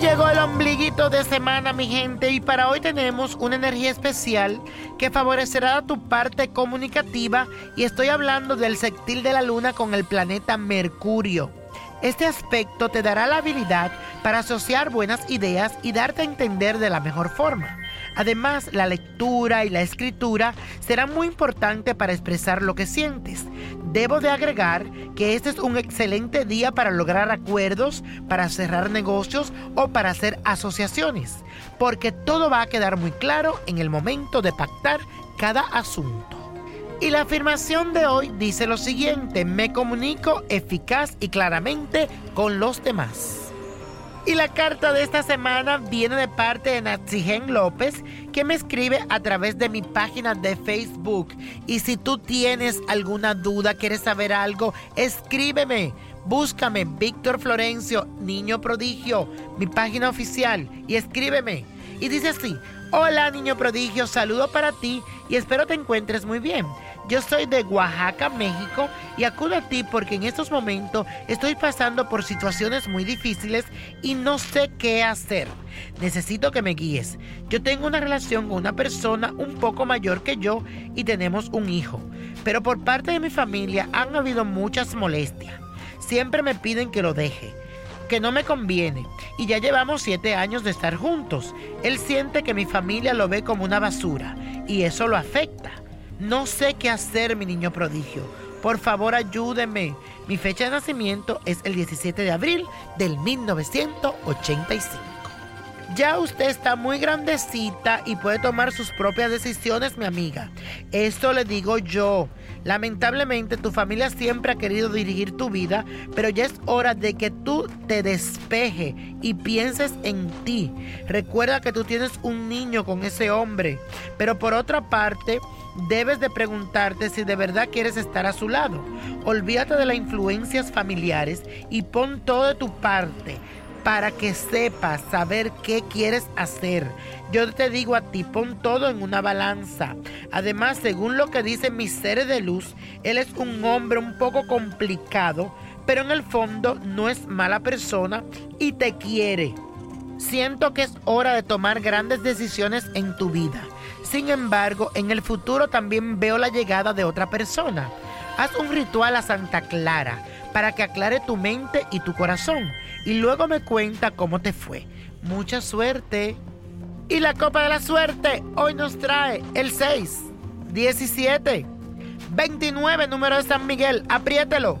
Llegó el ombliguito de semana, mi gente, y para hoy tenemos una energía especial que favorecerá tu parte comunicativa y estoy hablando del sextil de la luna con el planeta Mercurio. Este aspecto te dará la habilidad para asociar buenas ideas y darte a entender de la mejor forma. Además, la lectura y la escritura serán muy importantes para expresar lo que sientes. Debo de agregar que este es un excelente día para lograr acuerdos, para cerrar negocios o para hacer asociaciones, porque todo va a quedar muy claro en el momento de pactar cada asunto. Y la afirmación de hoy dice lo siguiente, me comunico eficaz y claramente con los demás. Y la carta de esta semana viene de parte de Natsigen López, que me escribe a través de mi página de Facebook. Y si tú tienes alguna duda, quieres saber algo, escríbeme. Búscame Víctor Florencio, Niño Prodigio, mi página oficial, y escríbeme. Y dice así, hola Niño Prodigio, saludo para ti y espero te encuentres muy bien. Yo soy de Oaxaca, México, y acudo a ti porque en estos momentos estoy pasando por situaciones muy difíciles y no sé qué hacer. Necesito que me guíes. Yo tengo una relación con una persona un poco mayor que yo y tenemos un hijo, pero por parte de mi familia han habido muchas molestias. Siempre me piden que lo deje que no me conviene y ya llevamos siete años de estar juntos. Él siente que mi familia lo ve como una basura y eso lo afecta. No sé qué hacer, mi niño prodigio. Por favor, ayúdeme. Mi fecha de nacimiento es el 17 de abril del 1985. Ya usted está muy grandecita y puede tomar sus propias decisiones, mi amiga. Esto le digo yo. Lamentablemente tu familia siempre ha querido dirigir tu vida, pero ya es hora de que tú te despeje y pienses en ti. Recuerda que tú tienes un niño con ese hombre, pero por otra parte, debes de preguntarte si de verdad quieres estar a su lado. Olvídate de las influencias familiares y pon todo de tu parte para que sepas saber qué quieres hacer. Yo te digo a ti, pon todo en una balanza. Además, según lo que dicen mis seres de luz, él es un hombre un poco complicado, pero en el fondo no es mala persona y te quiere. Siento que es hora de tomar grandes decisiones en tu vida. Sin embargo, en el futuro también veo la llegada de otra persona. Haz un ritual a Santa Clara para que aclare tu mente y tu corazón. Y luego me cuenta cómo te fue. Mucha suerte. Y la copa de la suerte hoy nos trae el 6, 17, 29, número de San Miguel, apriételo,